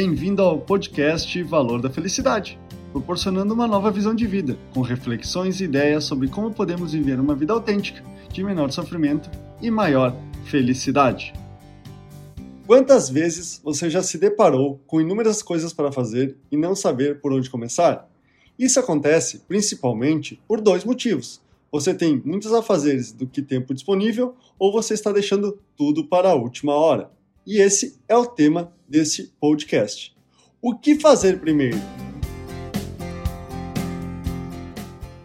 Bem-vindo ao podcast Valor da Felicidade, proporcionando uma nova visão de vida, com reflexões e ideias sobre como podemos viver uma vida autêntica, de menor sofrimento e maior felicidade. Quantas vezes você já se deparou com inúmeras coisas para fazer e não saber por onde começar? Isso acontece principalmente por dois motivos. Você tem muitos afazeres do que tempo disponível ou você está deixando tudo para a última hora. E esse é o tema desse podcast. O que fazer primeiro?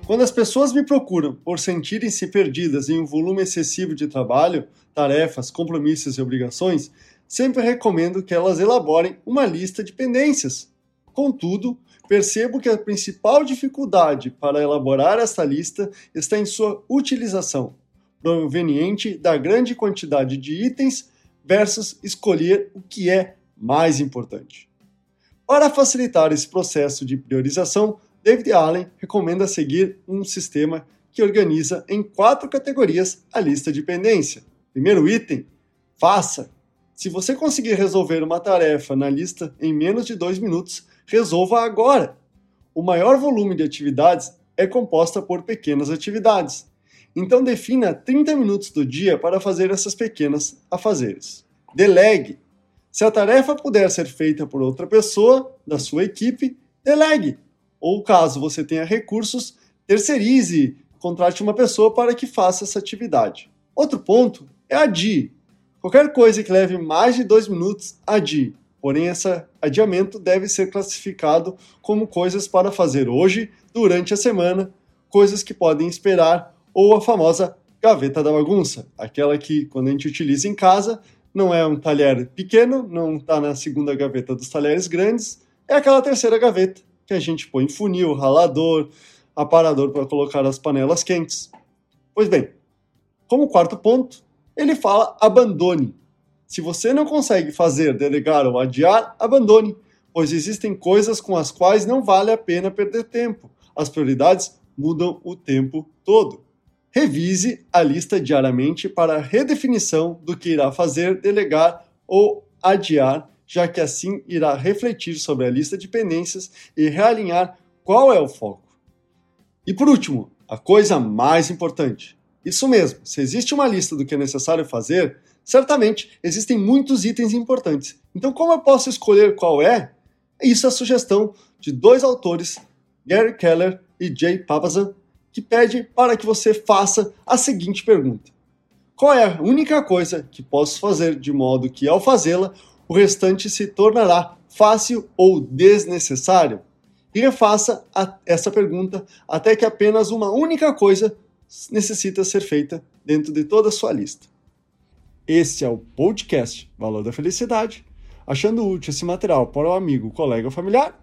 Quando as pessoas me procuram por sentirem-se perdidas em um volume excessivo de trabalho, tarefas, compromissos e obrigações, sempre recomendo que elas elaborem uma lista de pendências. Contudo, percebo que a principal dificuldade para elaborar esta lista está em sua utilização, proveniente da grande quantidade de itens versus escolher o que é mais importante. Para facilitar esse processo de priorização, David Allen recomenda seguir um sistema que organiza em quatro categorias a lista de pendência. Primeiro item: faça. Se você conseguir resolver uma tarefa na lista em menos de dois minutos, resolva agora. O maior volume de atividades é composta por pequenas atividades. Então defina 30 minutos do dia para fazer essas pequenas afazeres. Delegue. Se a tarefa puder ser feita por outra pessoa da sua equipe, delegue. Ou caso você tenha recursos, terceirize, contrate uma pessoa para que faça essa atividade. Outro ponto é adie. Qualquer coisa que leve mais de dois minutos, adie. Porém, esse adiamento deve ser classificado como coisas para fazer hoje, durante a semana, coisas que podem esperar, ou a famosa gaveta da bagunça, aquela que, quando a gente utiliza em casa, não é um talher pequeno, não está na segunda gaveta dos talheres grandes, é aquela terceira gaveta que a gente põe funil, ralador, aparador para colocar as panelas quentes. Pois bem, como quarto ponto, ele fala abandone. Se você não consegue fazer, delegar ou adiar, abandone, pois existem coisas com as quais não vale a pena perder tempo. As prioridades mudam o tempo todo. Revise a lista diariamente para redefinição do que irá fazer, delegar ou adiar, já que assim irá refletir sobre a lista de pendências e realinhar qual é o foco. E por último, a coisa mais importante: isso mesmo, se existe uma lista do que é necessário fazer, certamente existem muitos itens importantes. Então, como eu posso escolher qual é? Isso é a sugestão de dois autores, Gary Keller e Jay Papasan, que pede para que você faça a seguinte pergunta: Qual é a única coisa que posso fazer de modo que, ao fazê-la, o restante se tornará fácil ou desnecessário? E refaça a, essa pergunta até que apenas uma única coisa necessita ser feita dentro de toda a sua lista. Esse é o podcast Valor da Felicidade. Achando útil esse material para o amigo, colega ou familiar,